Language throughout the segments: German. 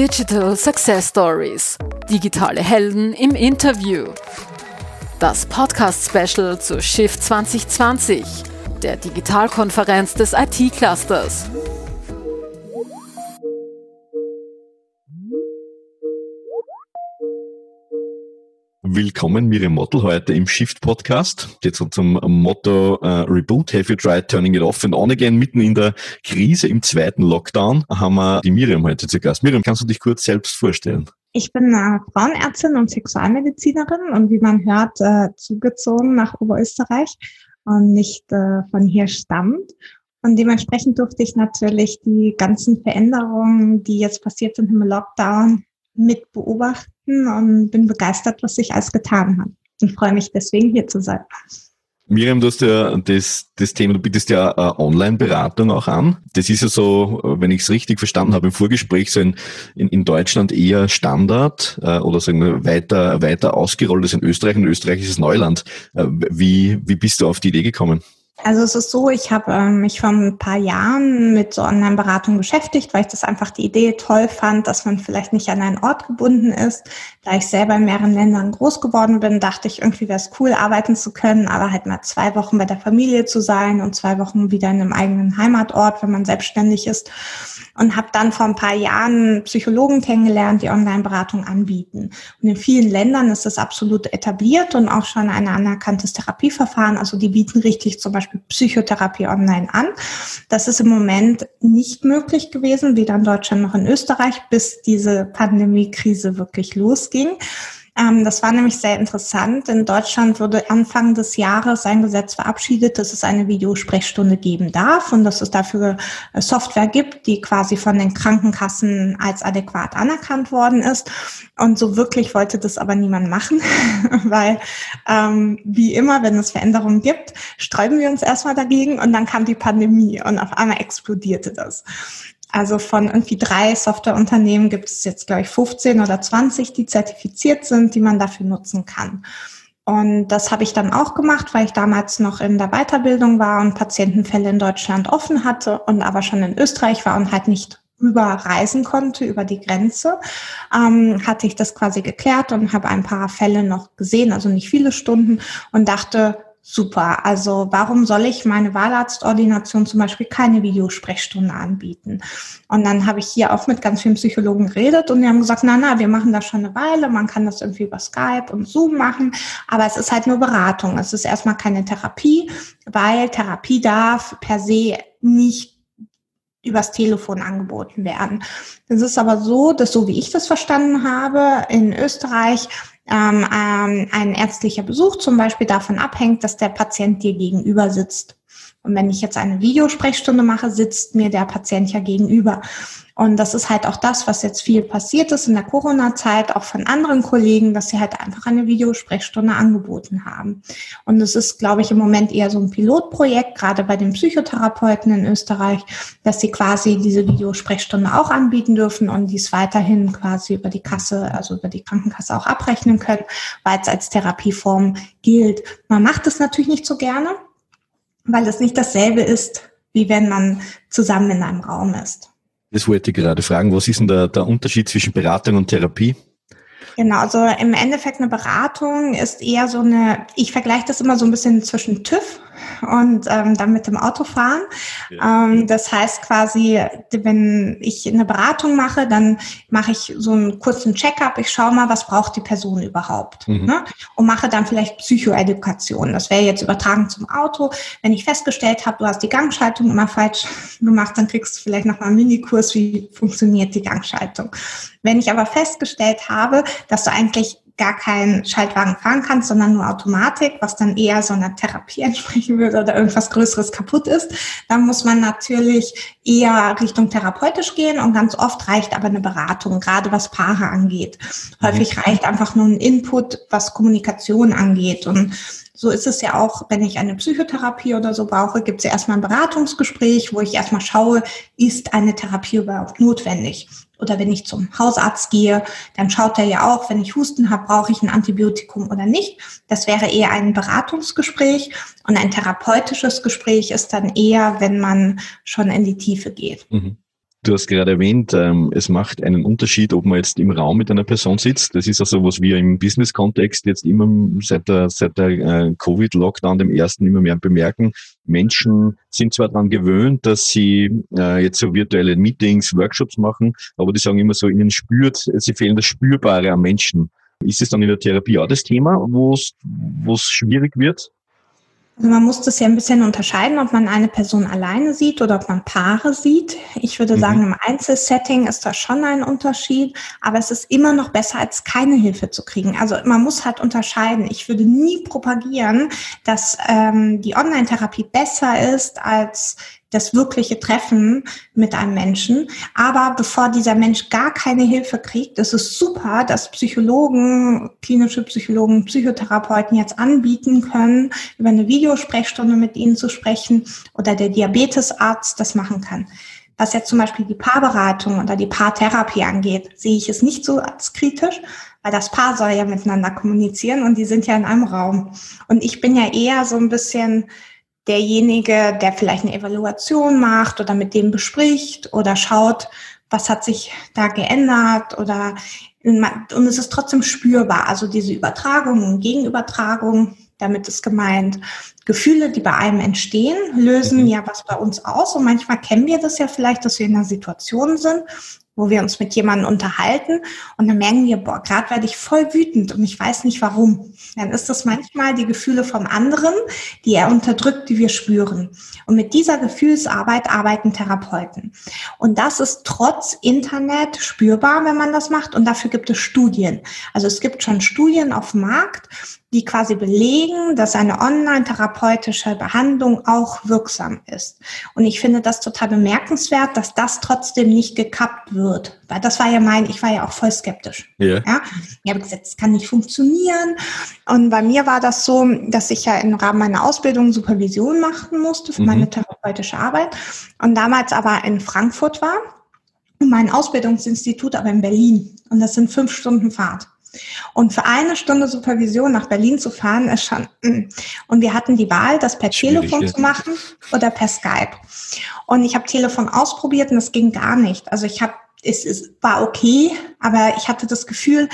Digital Success Stories. Digitale Helden im Interview. Das Podcast-Special zu Shift 2020, der Digitalkonferenz des IT-Clusters. Willkommen, Miriam Mottel, heute im Shift Podcast. Jetzt zum Motto uh, Reboot, have you tried turning it off and on again? Mitten in der Krise im zweiten Lockdown haben wir die Miriam heute zu Gast. Miriam, kannst du dich kurz selbst vorstellen? Ich bin äh, Frauenärztin und Sexualmedizinerin und wie man hört, äh, zugezogen nach Oberösterreich und nicht äh, von hier stammt. Und dementsprechend durfte ich natürlich die ganzen Veränderungen, die jetzt passiert sind im Lockdown, mit beobachten und bin begeistert, was sich alles getan hat. Und freue mich deswegen hier zu sein. Miriam, du hast ja das, das Thema, du bietest ja äh, Online-Beratung auch an. Das ist ja so, wenn ich es richtig verstanden habe im Vorgespräch, so in, in, in Deutschland eher Standard äh, oder sagen wir weiter, weiter ausgerollt als in Österreich. In Österreich ist es Neuland. Äh, wie, wie bist du auf die Idee gekommen? Also es ist so, ich habe ähm, mich vor ein paar Jahren mit so Online-Beratung beschäftigt, weil ich das einfach die Idee toll fand, dass man vielleicht nicht an einen Ort gebunden ist. Da ich selber in mehreren Ländern groß geworden bin, dachte ich, irgendwie wäre es cool, arbeiten zu können, aber halt mal zwei Wochen bei der Familie zu sein und zwei Wochen wieder in einem eigenen Heimatort, wenn man selbstständig ist und habe dann vor ein paar Jahren Psychologen kennengelernt, die Online-Beratung anbieten. Und in vielen Ländern ist das absolut etabliert und auch schon ein anerkanntes Therapieverfahren. Also die bieten richtig zum Beispiel Psychotherapie online an. Das ist im Moment nicht möglich gewesen, weder in Deutschland noch in Österreich, bis diese Pandemiekrise wirklich losging. Ähm, das war nämlich sehr interessant. In Deutschland wurde Anfang des Jahres ein Gesetz verabschiedet, dass es eine Videosprechstunde geben darf und dass es dafür äh, Software gibt, die quasi von den Krankenkassen als adäquat anerkannt worden ist. Und so wirklich wollte das aber niemand machen, weil ähm, wie immer, wenn es Veränderungen gibt, sträuben wir uns erstmal dagegen und dann kam die Pandemie und auf einmal explodierte das. Also von irgendwie drei Softwareunternehmen gibt es jetzt, glaube ich, 15 oder 20, die zertifiziert sind, die man dafür nutzen kann. Und das habe ich dann auch gemacht, weil ich damals noch in der Weiterbildung war und Patientenfälle in Deutschland offen hatte und aber schon in Österreich war und halt nicht überreisen konnte über die Grenze, ähm, hatte ich das quasi geklärt und habe ein paar Fälle noch gesehen, also nicht viele Stunden und dachte, super. Also warum soll ich meine Wahlarztordination zum Beispiel keine Videosprechstunde anbieten? Und dann habe ich hier auch mit ganz vielen Psychologen geredet und die haben gesagt, na, na, wir machen das schon eine Weile, man kann das irgendwie über Skype und Zoom machen, aber es ist halt nur Beratung. Es ist erstmal keine Therapie, weil Therapie darf per se nicht übers Telefon angeboten werden. Es ist aber so, dass so wie ich das verstanden habe, in Österreich ähm, ähm, ein ärztlicher Besuch zum Beispiel davon abhängt, dass der Patient dir gegenüber sitzt. Und wenn ich jetzt eine Videosprechstunde mache, sitzt mir der Patient ja gegenüber. Und das ist halt auch das, was jetzt viel passiert ist in der Corona-Zeit, auch von anderen Kollegen, dass sie halt einfach eine Videosprechstunde angeboten haben. Und es ist, glaube ich, im Moment eher so ein Pilotprojekt, gerade bei den Psychotherapeuten in Österreich, dass sie quasi diese Videosprechstunde auch anbieten dürfen und dies weiterhin quasi über die Kasse, also über die Krankenkasse auch abrechnen können, weil es als Therapieform gilt. Man macht es natürlich nicht so gerne, weil es nicht dasselbe ist, wie wenn man zusammen in einem Raum ist. Das wollte ich gerade fragen. Was ist denn der, der Unterschied zwischen Beratung und Therapie? Genau, also im Endeffekt eine Beratung ist eher so eine, ich vergleiche das immer so ein bisschen zwischen TÜV und ähm, dann mit dem Auto fahren. Ja. Ähm, das heißt quasi, wenn ich eine Beratung mache, dann mache ich so einen kurzen Check-up. Ich schaue mal, was braucht die Person überhaupt mhm. ne? und mache dann vielleicht Psychoedukation. Das wäre jetzt übertragen zum Auto. Wenn ich festgestellt habe, du hast die Gangschaltung immer falsch gemacht, dann kriegst du vielleicht noch mal einen Minikurs, wie funktioniert die Gangschaltung. Wenn ich aber festgestellt habe, dass du eigentlich gar keinen Schaltwagen fahren kannst, sondern nur Automatik, was dann eher so einer Therapie entsprechen würde oder irgendwas Größeres kaputt ist, dann muss man natürlich eher Richtung therapeutisch gehen und ganz oft reicht aber eine Beratung, gerade was Paare angeht. Häufig mhm. reicht einfach nur ein Input, was Kommunikation angeht und so ist es ja auch, wenn ich eine Psychotherapie oder so brauche, gibt es ja erstmal ein Beratungsgespräch, wo ich erstmal schaue, ist eine Therapie überhaupt notwendig? Oder wenn ich zum Hausarzt gehe, dann schaut er ja auch, wenn ich Husten habe, brauche ich ein Antibiotikum oder nicht. Das wäre eher ein Beratungsgespräch und ein therapeutisches Gespräch ist dann eher, wenn man schon in die Tiefe geht. Mhm. Du hast gerade erwähnt, ähm, es macht einen Unterschied, ob man jetzt im Raum mit einer Person sitzt. Das ist also, was wir im Business-Kontext jetzt immer seit der, seit der äh, Covid-Lockdown, dem ersten, immer mehr bemerken. Menschen sind zwar daran gewöhnt, dass sie äh, jetzt so virtuelle Meetings, Workshops machen, aber die sagen immer so, ihnen spürt, sie fehlen das Spürbare am Menschen. Ist es dann in der Therapie auch das Thema, wo es schwierig wird? Also man muss das ja ein bisschen unterscheiden, ob man eine Person alleine sieht oder ob man Paare sieht. Ich würde mhm. sagen, im Einzelsetting ist da schon ein Unterschied, aber es ist immer noch besser, als keine Hilfe zu kriegen. Also man muss halt unterscheiden. Ich würde nie propagieren, dass ähm, die Online-Therapie besser ist als das wirkliche Treffen mit einem Menschen. Aber bevor dieser Mensch gar keine Hilfe kriegt, ist es super, dass Psychologen, klinische Psychologen, Psychotherapeuten jetzt anbieten können, über eine Videosprechstunde mit ihnen zu sprechen oder der Diabetesarzt das machen kann. Was jetzt zum Beispiel die Paarberatung oder die Paartherapie angeht, sehe ich es nicht so als kritisch, weil das Paar soll ja miteinander kommunizieren und die sind ja in einem Raum. Und ich bin ja eher so ein bisschen derjenige, der vielleicht eine Evaluation macht oder mit dem bespricht oder schaut, was hat sich da geändert oder und es ist trotzdem spürbar. Also diese Übertragung und Gegenübertragung, damit ist gemeint, Gefühle, die bei einem entstehen, lösen mhm. ja was bei uns aus. Und manchmal kennen wir das ja vielleicht, dass wir in einer Situation sind, wo wir uns mit jemandem unterhalten und dann merken wir, boah, gerade werde ich voll wütend und ich weiß nicht warum. Dann ist das manchmal die Gefühle vom anderen, die er unterdrückt, die wir spüren. Und mit dieser Gefühlsarbeit arbeiten Therapeuten. Und das ist trotz Internet spürbar, wenn man das macht. Und dafür gibt es Studien. Also es gibt schon Studien auf dem Markt, die quasi belegen, dass eine online-therapeutische Behandlung auch wirksam ist. Und ich finde das total bemerkenswert, dass das trotzdem nicht gekappt wird. Weil das war ja mein, ich war ja auch voll skeptisch. Yeah. Ja, ich habe gesagt, das kann nicht funktionieren. Und bei mir war das so, dass ich ja im Rahmen meiner Ausbildung Supervision machen musste für mhm. meine therapeutische Arbeit. Und damals aber in Frankfurt war. Und mein Ausbildungsinstitut aber in Berlin. Und das sind fünf Stunden Fahrt. Und für eine Stunde Supervision nach Berlin zu fahren, ist schon. Mm. Und wir hatten die Wahl, das per Telefon zu machen oder per Skype. Und ich habe Telefon ausprobiert und es ging gar nicht. Also ich habe, es, es war okay, aber ich hatte das Gefühl,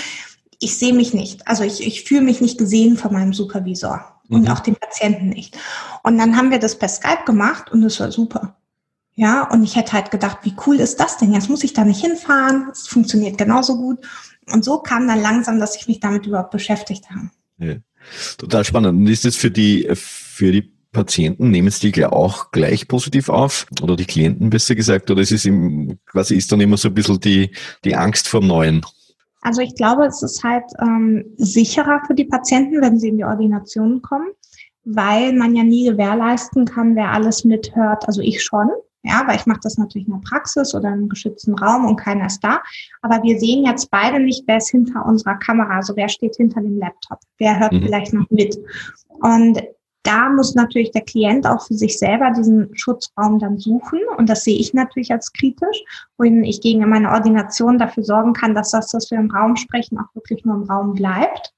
ich sehe mich nicht. Also ich, ich fühle mich nicht gesehen von meinem Supervisor und mhm. auch den Patienten nicht. Und dann haben wir das per Skype gemacht und es war super. Ja, und ich hätte halt gedacht, wie cool ist das denn? Jetzt muss ich da nicht hinfahren. Es funktioniert genauso gut. Und so kam dann langsam, dass ich mich damit überhaupt beschäftigt habe. Ja. Total spannend. Und ist es für die, für die Patienten, nehmen es die auch gleich positiv auf? Oder die Klienten besser gesagt? Oder ist es im, quasi ist dann immer so ein bisschen die, die Angst vor Neuen? Also ich glaube, es ist halt ähm, sicherer für die Patienten, wenn sie in die Ordination kommen, weil man ja nie gewährleisten kann, wer alles mithört. Also ich schon. Ja, weil ich mache das natürlich in der Praxis oder im geschützten Raum und keiner ist da. Aber wir sehen jetzt beide nicht, wer ist hinter unserer Kamera, also wer steht hinter dem Laptop, wer hört mhm. vielleicht noch mit. Und da muss natürlich der Klient auch für sich selber diesen Schutzraum dann suchen. Und das sehe ich natürlich als kritisch, wohin ich gegen meine Ordination dafür sorgen kann, dass das, was wir im Raum sprechen, auch wirklich nur im Raum bleibt.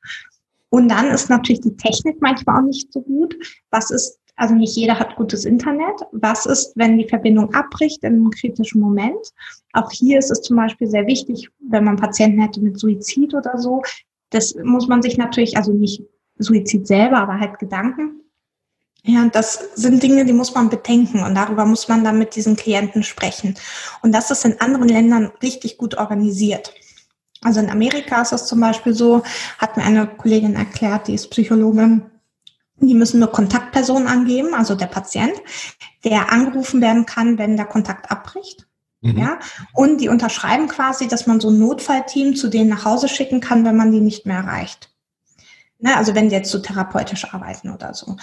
Und dann ist natürlich die Technik manchmal auch nicht so gut. Was ist also nicht jeder hat gutes Internet. Was ist, wenn die Verbindung abbricht in einem kritischen Moment? Auch hier ist es zum Beispiel sehr wichtig, wenn man Patienten hätte mit Suizid oder so. Das muss man sich natürlich, also nicht Suizid selber, aber halt Gedanken. Ja, das sind Dinge, die muss man bedenken und darüber muss man dann mit diesen Klienten sprechen. Und das ist in anderen Ländern richtig gut organisiert. Also in Amerika ist das zum Beispiel so, hat mir eine Kollegin erklärt, die ist Psychologin, die müssen nur Kontaktpersonen angeben, also der Patient, der angerufen werden kann, wenn der Kontakt abbricht. Mhm. Ja, und die unterschreiben quasi, dass man so ein Notfallteam zu denen nach Hause schicken kann, wenn man die nicht mehr erreicht. Ne, also wenn die jetzt so therapeutisch arbeiten oder so.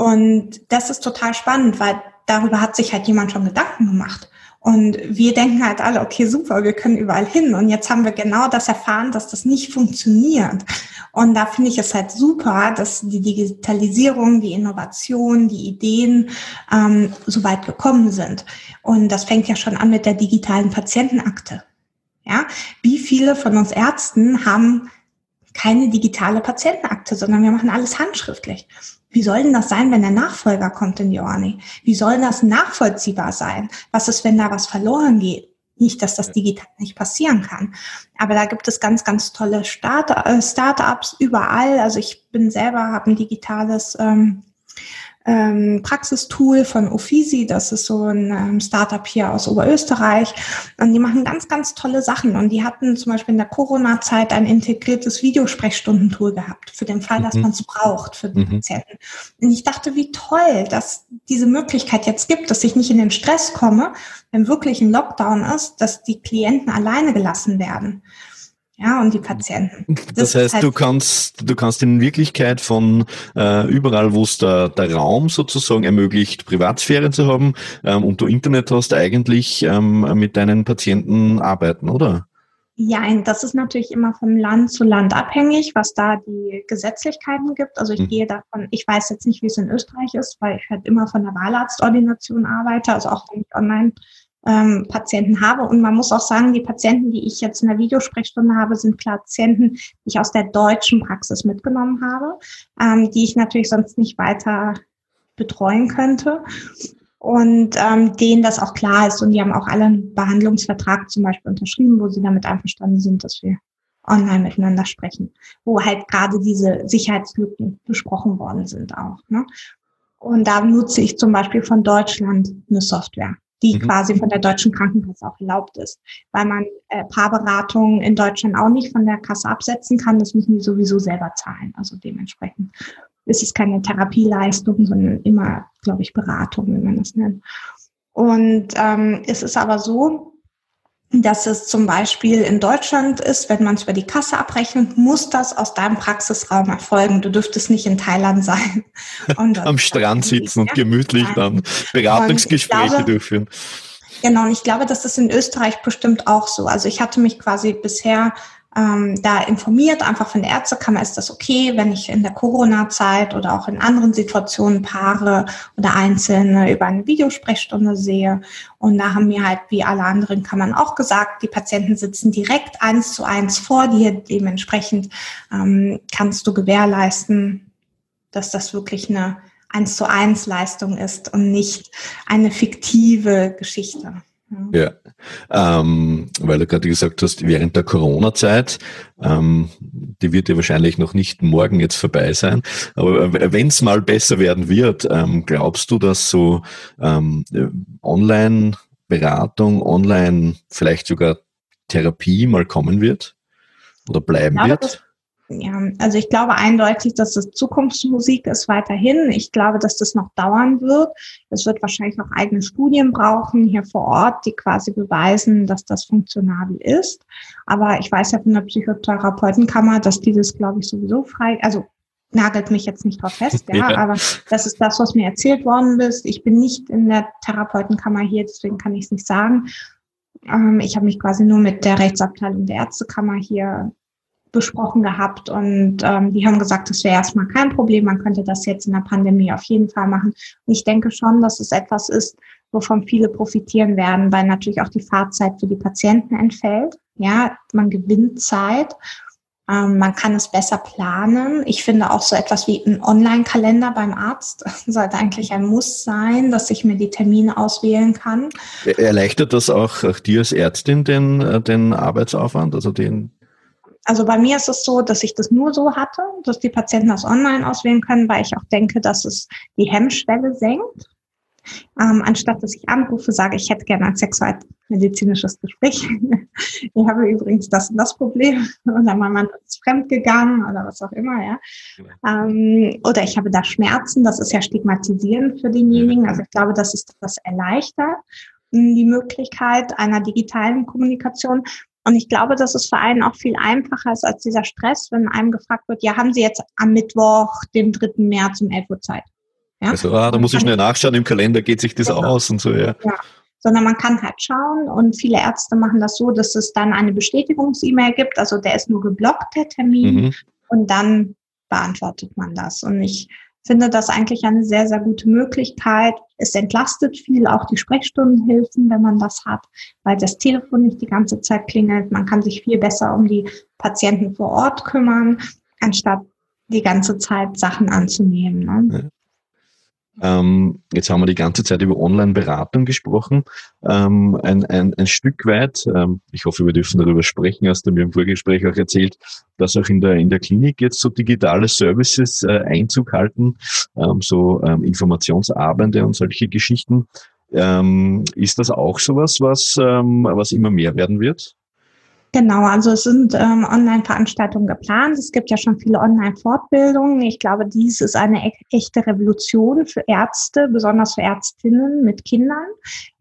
Und das ist total spannend, weil darüber hat sich halt jemand schon Gedanken gemacht. Und wir denken halt alle, okay, super, wir können überall hin. Und jetzt haben wir genau das erfahren, dass das nicht funktioniert. Und da finde ich es halt super, dass die Digitalisierung, die Innovation, die Ideen ähm, so weit gekommen sind. Und das fängt ja schon an mit der digitalen Patientenakte. Ja, wie viele von uns Ärzten haben keine digitale Patientenakte, sondern wir machen alles handschriftlich. Wie soll denn das sein, wenn der Nachfolger kommt in die Orni? Wie soll das nachvollziehbar sein? Was ist, wenn da was verloren geht? Nicht, dass das digital nicht passieren kann. Aber da gibt es ganz, ganz tolle Start äh, Startups überall. Also ich bin selber, habe ein digitales ähm, ähm, Praxistool von Ofisi. Das ist so ein ähm, Startup hier aus Oberösterreich. Und die machen ganz, ganz tolle Sachen. Und die hatten zum Beispiel in der Corona-Zeit ein integriertes Videosprechstundentool gehabt, für den Fall, dass mhm. man es braucht für die mhm. Patienten. Und ich dachte, wie toll, dass diese Möglichkeit jetzt gibt, dass ich nicht in den Stress komme, wenn wirklich ein Lockdown ist, dass die Klienten alleine gelassen werden ja, und die Patienten. Das, das heißt, halt du kannst, du kannst in Wirklichkeit von äh, überall, wo es der, der Raum sozusagen ermöglicht, Privatsphäre zu haben ähm, und du Internet hast, eigentlich ähm, mit deinen Patienten arbeiten, oder? Ja, das ist natürlich immer vom Land zu Land abhängig, was da die Gesetzlichkeiten gibt. Also ich mhm. gehe davon, ich weiß jetzt nicht, wie es in Österreich ist, weil ich halt immer von der Wahlarztordination arbeite, also auch wenn ich online ähm, Patienten habe. Und man muss auch sagen, die Patienten, die ich jetzt in der Videosprechstunde habe, sind Patienten, die ich aus der deutschen Praxis mitgenommen habe, ähm, die ich natürlich sonst nicht weiter betreuen könnte. Und ähm, denen das auch klar ist. Und die haben auch alle einen Behandlungsvertrag zum Beispiel unterschrieben, wo sie damit einverstanden sind, dass wir online miteinander sprechen, wo halt gerade diese Sicherheitslücken besprochen worden sind auch. Ne? Und da nutze ich zum Beispiel von Deutschland eine Software die mhm. quasi von der deutschen Krankenkasse auch erlaubt ist, weil man äh, Paarberatungen in Deutschland auch nicht von der Kasse absetzen kann. Das müssen die sowieso selber zahlen. Also dementsprechend ist es keine Therapieleistung, sondern immer, glaube ich, Beratung, wenn man das nennt. Und ähm, es ist aber so, dass es zum Beispiel in Deutschland ist, wenn man es über die Kasse abrechnet, muss das aus deinem Praxisraum erfolgen. Du dürftest nicht in Thailand sein. Und Am Strand sitzen und gemütlich dann Beratungsgespräche glaube, durchführen. Genau, und ich glaube, das ist in Österreich bestimmt auch so. Also ich hatte mich quasi bisher ähm, da informiert, einfach von der Ärztekammer ist das okay, wenn ich in der Corona-Zeit oder auch in anderen Situationen Paare oder Einzelne über eine Videosprechstunde sehe. Und da haben mir halt wie alle anderen Kammern auch gesagt, die Patienten sitzen direkt eins zu eins vor dir. Dementsprechend ähm, kannst du gewährleisten, dass das wirklich eine eins zu eins Leistung ist und nicht eine fiktive Geschichte. Ja, ähm, weil du gerade gesagt hast, während der Corona-Zeit, ähm, die wird ja wahrscheinlich noch nicht morgen jetzt vorbei sein, aber wenn es mal besser werden wird, ähm, glaubst du, dass so ähm, Online-Beratung, Online vielleicht sogar Therapie mal kommen wird oder bleiben glaube, wird? Ja, also ich glaube eindeutig, dass das Zukunftsmusik ist weiterhin. Ich glaube, dass das noch dauern wird. Es wird wahrscheinlich auch eigene Studien brauchen hier vor Ort, die quasi beweisen, dass das funktionabel ist. Aber ich weiß ja von der Psychotherapeutenkammer, dass dieses, glaube ich, sowieso frei, also nagelt mich jetzt nicht drauf fest, ja, ja, aber das ist das, was mir erzählt worden ist. Ich bin nicht in der Therapeutenkammer hier, deswegen kann ich es nicht sagen. Ähm, ich habe mich quasi nur mit der Rechtsabteilung der Ärztekammer hier besprochen gehabt und ähm, die haben gesagt, das wäre erstmal kein Problem, man könnte das jetzt in der Pandemie auf jeden Fall machen. Und ich denke schon, dass es etwas ist, wovon viele profitieren werden, weil natürlich auch die Fahrzeit für die Patienten entfällt. Ja, man gewinnt Zeit. Ähm, man kann es besser planen. Ich finde auch so etwas wie ein Online-Kalender beim Arzt sollte eigentlich ein Muss sein, dass ich mir die Termine auswählen kann. Erleichtert das auch, dir als Ärztin den, äh, den Arbeitsaufwand, also den also bei mir ist es so, dass ich das nur so hatte, dass die Patienten das online auswählen können, weil ich auch denke, dass es die Hemmschwelle senkt. Ähm, anstatt dass ich anrufe, sage ich hätte gerne ein sexualmedizinisches Gespräch. ich habe übrigens das und das Problem oder mein Mann ist fremdgegangen oder was auch immer, ja. Ähm, oder ich habe da Schmerzen, das ist ja stigmatisierend für denjenigen. Also ich glaube, das ist das erleichtert die Möglichkeit einer digitalen Kommunikation. Und ich glaube, dass es für einen auch viel einfacher ist als dieser Stress, wenn einem gefragt wird, ja, haben Sie jetzt am Mittwoch, dem 3. März um 11 Uhr Zeit? Ja? Also, ah, da muss ich schnell nachschauen, im Kalender geht sich das genau. aus und so, ja. ja. Sondern man kann halt schauen und viele Ärzte machen das so, dass es dann eine Bestätigungs-E-Mail gibt. Also der ist nur geblockt, der Termin. Mhm. Und dann beantwortet man das. Und ich finde das eigentlich eine sehr, sehr gute Möglichkeit. Es entlastet viel auch die Sprechstundenhilfen, wenn man das hat, weil das Telefon nicht die ganze Zeit klingelt. Man kann sich viel besser um die Patienten vor Ort kümmern, anstatt die ganze Zeit Sachen anzunehmen. Ne? Ähm, jetzt haben wir die ganze Zeit über Online-Beratung gesprochen. Ähm, ein, ein, ein Stück weit, ähm, ich hoffe, wir dürfen darüber sprechen, hast du mir im Vorgespräch auch erzählt, dass auch in der, in der Klinik jetzt so digitale Services äh, Einzug halten, ähm, so ähm, Informationsabende und solche Geschichten. Ähm, ist das auch sowas, was, was immer mehr werden wird? Genau, also es sind ähm, Online-Veranstaltungen geplant. Es gibt ja schon viele Online-Fortbildungen. Ich glaube, dies ist eine e echte Revolution für Ärzte, besonders für Ärztinnen mit Kindern,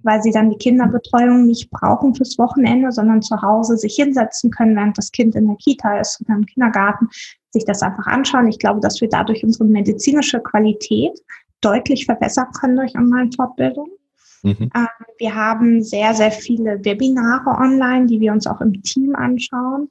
weil sie dann die Kinderbetreuung nicht brauchen fürs Wochenende, sondern zu Hause sich hinsetzen können, während das Kind in der Kita ist oder im Kindergarten, sich das einfach anschauen. Ich glaube, dass wir dadurch unsere medizinische Qualität deutlich verbessern können durch Online-Fortbildung. Mhm. Ähm, wir haben sehr, sehr viele Webinare online, die wir uns auch im Team anschauen.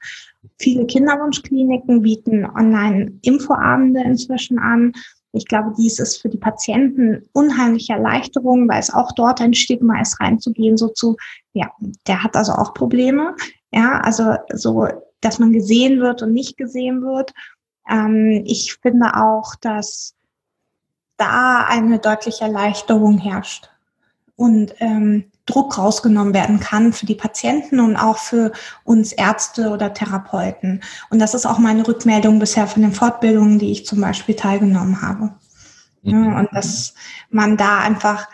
Viele Kinderwunschkliniken bieten Online-Infoabende inzwischen an. Ich glaube, dies ist für die Patienten unheimliche Erleichterung, weil es auch dort ein Stigma ist, reinzugehen, so zu, ja, der hat also auch Probleme. Ja, also so, dass man gesehen wird und nicht gesehen wird. Ähm, ich finde auch, dass da eine deutliche Erleichterung herrscht und ähm, Druck rausgenommen werden kann für die Patienten und auch für uns Ärzte oder Therapeuten. Und das ist auch meine Rückmeldung bisher von den Fortbildungen, die ich zum Beispiel teilgenommen habe. Mhm. Ja, und dass man da einfach,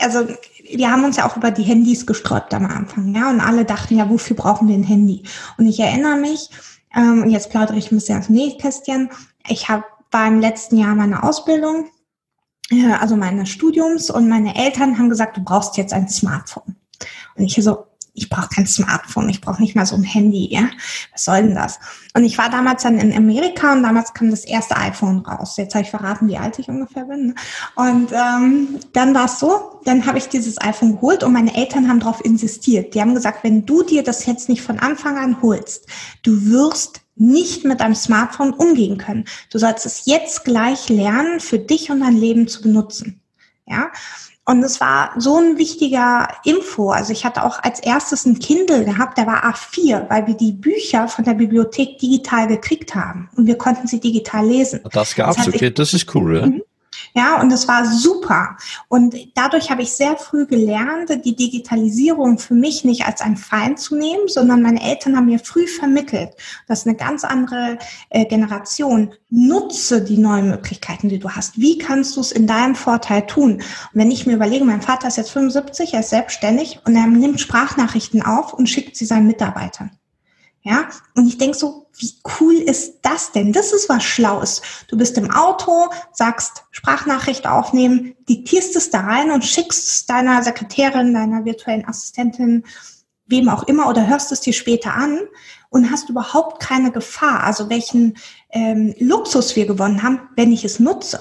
also wir haben uns ja auch über die Handys gesträubt am Anfang, ja, und alle dachten ja, wofür brauchen wir ein Handy? Und ich erinnere mich, ähm, jetzt plaudere ich ein bisschen aus Nähkästchen, ich habe beim letzten Jahr meine Ausbildung also meines Studiums und meine Eltern haben gesagt, du brauchst jetzt ein Smartphone. Und ich so, ich brauche kein Smartphone, ich brauche nicht mal so ein Handy, ja. Was soll denn das? Und ich war damals dann in Amerika und damals kam das erste iPhone raus. Jetzt habe ich verraten, wie alt ich ungefähr bin. Ne? Und ähm, dann war es so, dann habe ich dieses iPhone geholt und meine Eltern haben darauf insistiert. Die haben gesagt, wenn du dir das jetzt nicht von Anfang an holst, du wirst nicht mit einem Smartphone umgehen können. Du sollst es jetzt gleich lernen, für dich und dein Leben zu benutzen. Ja. Und es war so ein wichtiger Info. Also ich hatte auch als erstes ein Kindle gehabt, der war A4, weil wir die Bücher von der Bibliothek digital gekriegt haben und wir konnten sie digital lesen. Das gab's, das okay, das ist cool, ja. Ja, und das war super. Und dadurch habe ich sehr früh gelernt, die Digitalisierung für mich nicht als ein Feind zu nehmen, sondern meine Eltern haben mir früh vermittelt, dass eine ganz andere äh, Generation nutze die neuen Möglichkeiten, die du hast. Wie kannst du es in deinem Vorteil tun? Und wenn ich mir überlege, mein Vater ist jetzt 75, er ist selbstständig und er nimmt Sprachnachrichten auf und schickt sie seinen Mitarbeitern. Ja, und ich denke so, wie cool ist das denn? Das ist was Schlaues. Du bist im Auto, sagst Sprachnachricht aufnehmen, diktierst es da rein und schickst es deiner Sekretärin, deiner virtuellen Assistentin, wem auch immer, oder hörst es dir später an und hast überhaupt keine Gefahr. Also welchen ähm, Luxus wir gewonnen haben, wenn ich es nutze.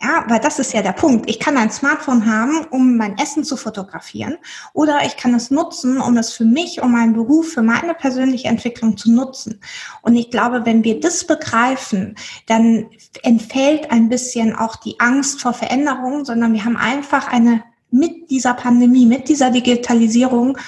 Ja, weil das ist ja der Punkt. Ich kann ein Smartphone haben, um mein Essen zu fotografieren, oder ich kann es nutzen, um es für mich, um meinen Beruf, für meine persönliche Entwicklung zu nutzen. Und ich glaube, wenn wir das begreifen, dann entfällt ein bisschen auch die Angst vor Veränderungen, sondern wir haben einfach eine mit dieser Pandemie, mit dieser Digitalisierung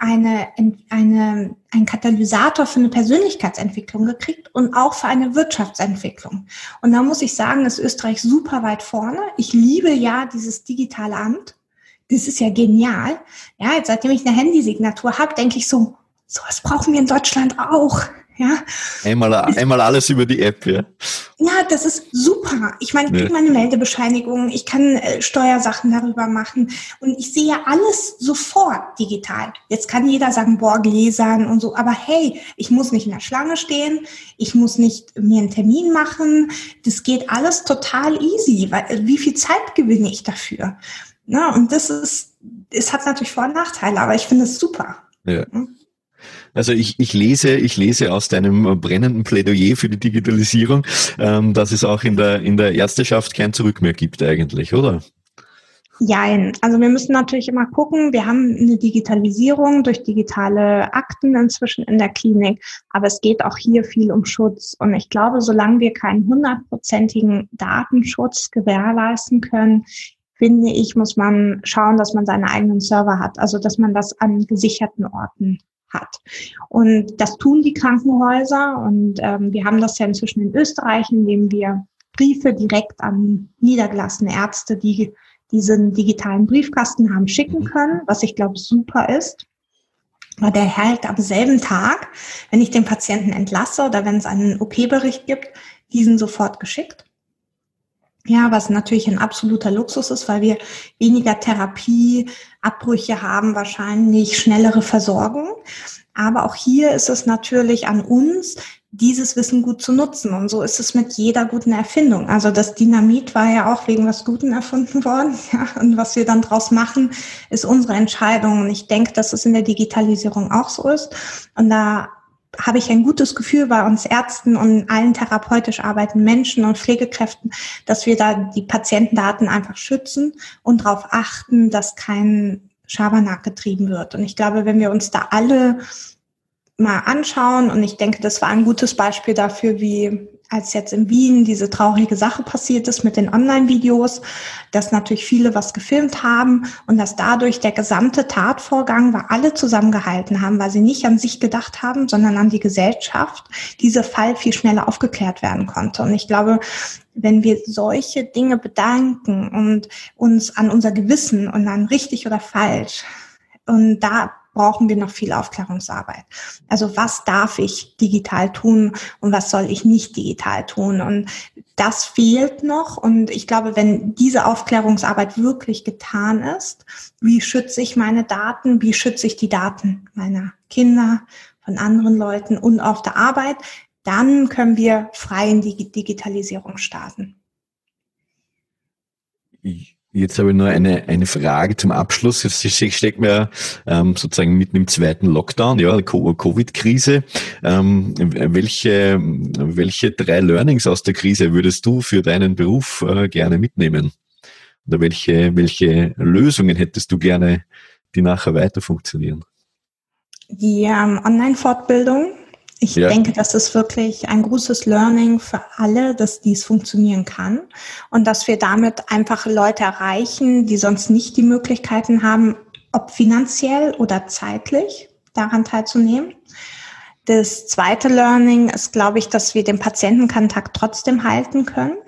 eine, eine, ein Katalysator für eine Persönlichkeitsentwicklung gekriegt und auch für eine Wirtschaftsentwicklung. Und da muss ich sagen, ist Österreich super weit vorne. Ich liebe ja dieses digitale Amt. Das ist ja genial. Ja, jetzt seitdem ich eine Handysignatur habe, denke ich so, sowas brauchen wir in Deutschland auch. Ja. Einmal, einmal alles über die App, ja. Ja, das ist super. Ich meine, ich kriege meine Meldebescheinigung, ich kann äh, Steuersachen darüber machen und ich sehe alles sofort digital. Jetzt kann jeder sagen, boah, Gläsern und so, aber hey, ich muss nicht in der Schlange stehen, ich muss nicht mir einen Termin machen, das geht alles total easy, weil äh, wie viel Zeit gewinne ich dafür? Na, und das ist, es hat natürlich Vor- und Nachteile, aber ich finde es super. Ja. Hm? Also ich, ich lese, ich lese aus deinem brennenden Plädoyer für die Digitalisierung, ähm, dass es auch in der, in der Ärzteschaft kein Zurück mehr gibt eigentlich, oder? Jein. Also wir müssen natürlich immer gucken, wir haben eine Digitalisierung durch digitale Akten inzwischen in der Klinik, aber es geht auch hier viel um Schutz. Und ich glaube, solange wir keinen hundertprozentigen Datenschutz gewährleisten können, finde ich, muss man schauen, dass man seine eigenen Server hat, also dass man das an gesicherten Orten hat. Und das tun die Krankenhäuser und ähm, wir haben das ja inzwischen in Österreich, indem wir Briefe direkt an niedergelassene Ärzte, die diesen digitalen Briefkasten haben schicken mhm. können, was ich glaube super ist. Weil der halt am selben Tag, wenn ich den Patienten entlasse oder wenn es einen OP-Bericht gibt, diesen sofort geschickt. Ja, was natürlich ein absoluter Luxus ist, weil wir weniger Therapieabbrüche haben, wahrscheinlich schnellere Versorgung. Aber auch hier ist es natürlich an uns, dieses Wissen gut zu nutzen. Und so ist es mit jeder guten Erfindung. Also das Dynamit war ja auch wegen was Guten erfunden worden. Ja, und was wir dann draus machen, ist unsere Entscheidung. Und ich denke, dass es in der Digitalisierung auch so ist. Und da habe ich ein gutes Gefühl bei uns Ärzten und allen therapeutisch arbeitenden Menschen und Pflegekräften, dass wir da die Patientendaten einfach schützen und darauf achten, dass kein Schabernack getrieben wird. Und ich glaube, wenn wir uns da alle mal anschauen. Und ich denke, das war ein gutes Beispiel dafür, wie als jetzt in Wien diese traurige Sache passiert ist mit den Online-Videos, dass natürlich viele was gefilmt haben und dass dadurch der gesamte Tatvorgang, weil alle zusammengehalten haben, weil sie nicht an sich gedacht haben, sondern an die Gesellschaft, dieser Fall viel schneller aufgeklärt werden konnte. Und ich glaube, wenn wir solche Dinge bedanken und uns an unser Gewissen und an richtig oder falsch und da brauchen wir noch viel Aufklärungsarbeit. Also was darf ich digital tun und was soll ich nicht digital tun? Und das fehlt noch. Und ich glaube, wenn diese Aufklärungsarbeit wirklich getan ist, wie schütze ich meine Daten? Wie schütze ich die Daten meiner Kinder, von anderen Leuten und auf der Arbeit? Dann können wir frei in die Digitalisierung starten. Jetzt habe ich nur eine, eine Frage zum Abschluss. Jetzt steckt mir ähm, sozusagen mitten im zweiten Lockdown, ja, Covid-Krise. Ähm, welche, welche drei Learnings aus der Krise würdest du für deinen Beruf äh, gerne mitnehmen? Oder welche, welche Lösungen hättest du gerne, die nachher weiter funktionieren? Die ähm, Online-Fortbildung ich ja. denke, das ist wirklich ein großes Learning für alle, dass dies funktionieren kann und dass wir damit einfach Leute erreichen, die sonst nicht die Möglichkeiten haben, ob finanziell oder zeitlich daran teilzunehmen. Das zweite Learning ist, glaube ich, dass wir den Patientenkontakt trotzdem halten können.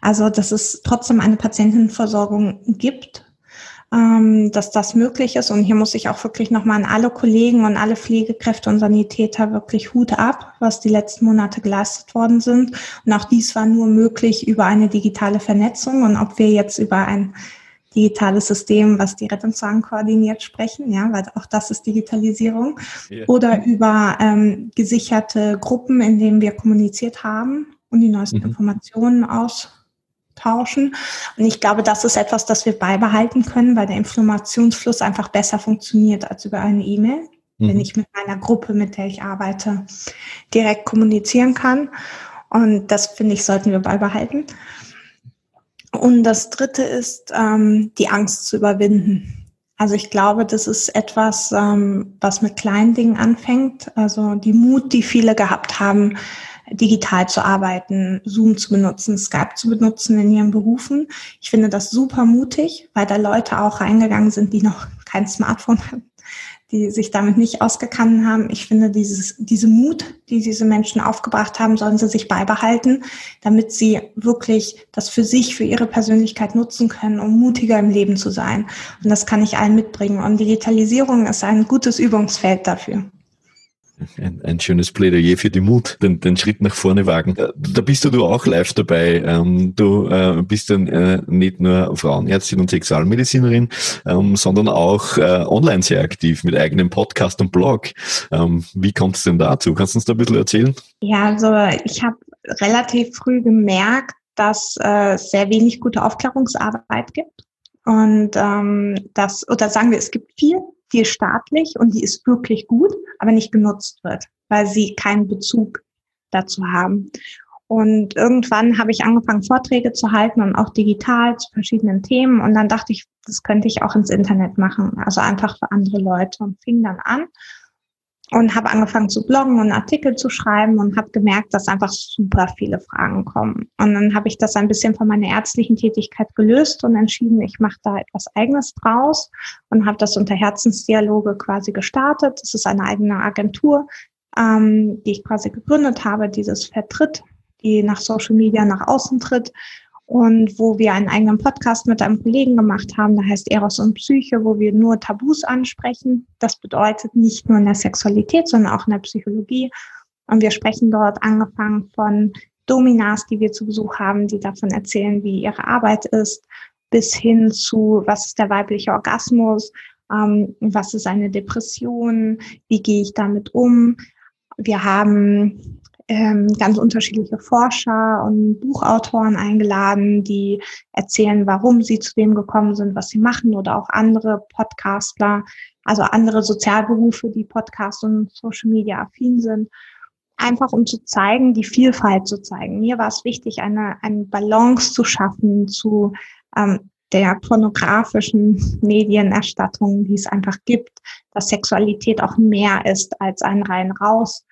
Also, dass es trotzdem eine Patientenversorgung gibt ähm, dass das möglich ist. Und hier muss ich auch wirklich nochmal an alle Kollegen und alle Pflegekräfte und Sanitäter wirklich Hut ab, was die letzten Monate geleistet worden sind. Und auch dies war nur möglich über eine digitale Vernetzung. Und ob wir jetzt über ein digitales System, was die Rettungswagen koordiniert, sprechen, ja, weil auch das ist Digitalisierung, yeah. oder über ähm, gesicherte Gruppen, in denen wir kommuniziert haben und die neuesten mhm. Informationen aus tauschen. Und ich glaube, das ist etwas, das wir beibehalten können, weil der Informationsfluss einfach besser funktioniert als über eine E-Mail, mhm. wenn ich mit meiner Gruppe, mit der ich arbeite, direkt kommunizieren kann. Und das finde ich, sollten wir beibehalten. Und das dritte ist, ähm, die Angst zu überwinden. Also ich glaube, das ist etwas, ähm, was mit kleinen Dingen anfängt. Also die Mut, die viele gehabt haben, digital zu arbeiten, Zoom zu benutzen, Skype zu benutzen in ihren Berufen. Ich finde das super mutig, weil da Leute auch reingegangen sind, die noch kein Smartphone haben, die sich damit nicht ausgekannt haben. Ich finde dieses, diese Mut, die diese Menschen aufgebracht haben, sollen sie sich beibehalten, damit sie wirklich das für sich, für ihre Persönlichkeit nutzen können, um mutiger im Leben zu sein. Und das kann ich allen mitbringen. Und Digitalisierung ist ein gutes Übungsfeld dafür. Ein, ein schönes Plädoyer für die Mut, den, den Schritt nach vorne wagen. Äh, da bist du, du auch live dabei. Ähm, du äh, bist dann äh, nicht nur Frauenärztin und Sexualmedizinerin, ähm, sondern auch online sehr aktiv mit eigenem Podcast und Blog. Ähm, wie kommt es denn dazu? Kannst du uns da ein bisschen erzählen? Ja, also ich habe relativ früh gemerkt, dass es sehr wenig gute Aufklärungsarbeit gibt. Und ähm, das, oder sagen wir, es gibt viel, viel staatlich und die ist wirklich gut, aber nicht genutzt wird, weil sie keinen Bezug dazu haben. Und irgendwann habe ich angefangen, Vorträge zu halten und auch digital zu verschiedenen Themen. Und dann dachte ich, das könnte ich auch ins Internet machen, also einfach für andere Leute und fing dann an und habe angefangen zu bloggen und Artikel zu schreiben und habe gemerkt, dass einfach super viele Fragen kommen. Und dann habe ich das ein bisschen von meiner ärztlichen Tätigkeit gelöst und entschieden, ich mache da etwas Eigenes draus und habe das unter Herzensdialoge quasi gestartet. Das ist eine eigene Agentur, ähm, die ich quasi gegründet habe, dieses vertritt die nach Social Media nach außen tritt und wo wir einen eigenen Podcast mit einem Kollegen gemacht haben, der heißt Eros und Psyche, wo wir nur Tabus ansprechen. Das bedeutet nicht nur in der Sexualität, sondern auch in der Psychologie. Und wir sprechen dort angefangen von Dominas, die wir zu Besuch haben, die davon erzählen, wie ihre Arbeit ist, bis hin zu, was ist der weibliche Orgasmus, ähm, was ist eine Depression, wie gehe ich damit um. Wir haben ähm, ganz unterschiedliche Forscher und Buchautoren eingeladen, die erzählen, warum sie zu dem gekommen sind, was sie machen oder auch andere Podcastler, also andere Sozialberufe, die Podcast und Social Media affin sind. Einfach um zu zeigen, die Vielfalt zu zeigen. Mir war es wichtig, eine, eine Balance zu schaffen zu ähm, der pornografischen Medienerstattung, die es einfach gibt, dass Sexualität auch mehr ist als ein rein raus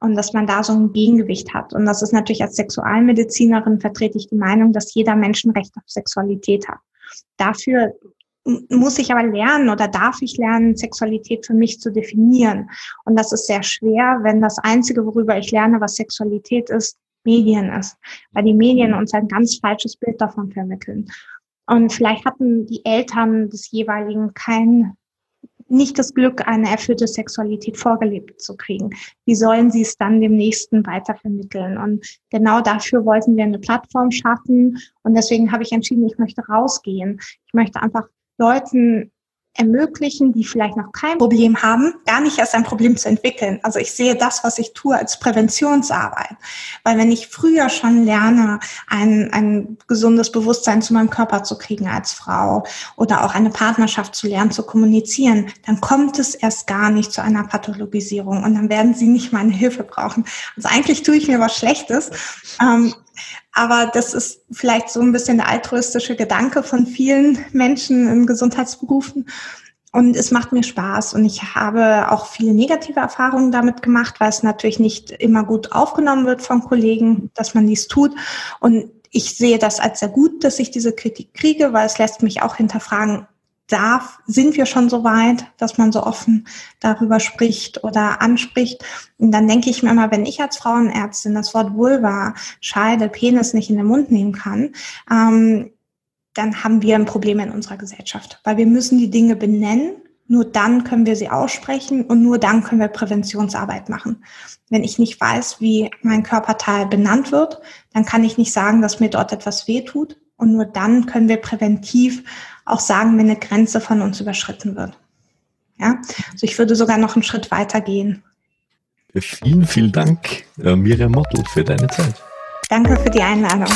und dass man da so ein Gegengewicht hat. Und das ist natürlich als Sexualmedizinerin vertrete ich die Meinung, dass jeder Menschenrecht auf Sexualität hat. Dafür muss ich aber lernen oder darf ich lernen, Sexualität für mich zu definieren. Und das ist sehr schwer, wenn das Einzige, worüber ich lerne, was Sexualität ist, Medien ist, weil die Medien uns ein ganz falsches Bild davon vermitteln. Und vielleicht hatten die Eltern des jeweiligen kein nicht das Glück, eine erfüllte Sexualität vorgelebt zu kriegen. Wie sollen sie es dann dem Nächsten weitervermitteln? Und genau dafür wollten wir eine Plattform schaffen. Und deswegen habe ich entschieden, ich möchte rausgehen. Ich möchte einfach Leuten ermöglichen, die vielleicht noch kein Problem haben, gar nicht erst ein Problem zu entwickeln. Also ich sehe das, was ich tue, als Präventionsarbeit. Weil wenn ich früher schon lerne, ein, ein gesundes Bewusstsein zu meinem Körper zu kriegen als Frau oder auch eine Partnerschaft zu lernen, zu kommunizieren, dann kommt es erst gar nicht zu einer Pathologisierung und dann werden sie nicht meine Hilfe brauchen. Also eigentlich tue ich mir was Schlechtes. Ähm, aber das ist vielleicht so ein bisschen der altruistische Gedanke von vielen Menschen in Gesundheitsberufen. Und es macht mir Spaß und ich habe auch viele negative Erfahrungen damit gemacht, weil es natürlich nicht immer gut aufgenommen wird von Kollegen, dass man dies tut. Und ich sehe das als sehr gut, dass ich diese Kritik kriege, weil es lässt mich auch hinterfragen, darf, sind wir schon so weit, dass man so offen darüber spricht oder anspricht. Und dann denke ich mir immer, wenn ich als Frauenärztin das Wort Vulva, Scheide, Penis nicht in den Mund nehmen kann, ähm, dann haben wir ein Problem in unserer Gesellschaft, weil wir müssen die Dinge benennen. Nur dann können wir sie aussprechen und nur dann können wir Präventionsarbeit machen. Wenn ich nicht weiß, wie mein Körperteil benannt wird, dann kann ich nicht sagen, dass mir dort etwas wehtut. Und nur dann können wir präventiv auch sagen, wenn eine Grenze von uns überschritten wird. Ja, also ich würde sogar noch einen Schritt weiter gehen. Vielen, vielen Dank, äh, Miriam Mottl, für deine Zeit. Danke für die Einladung.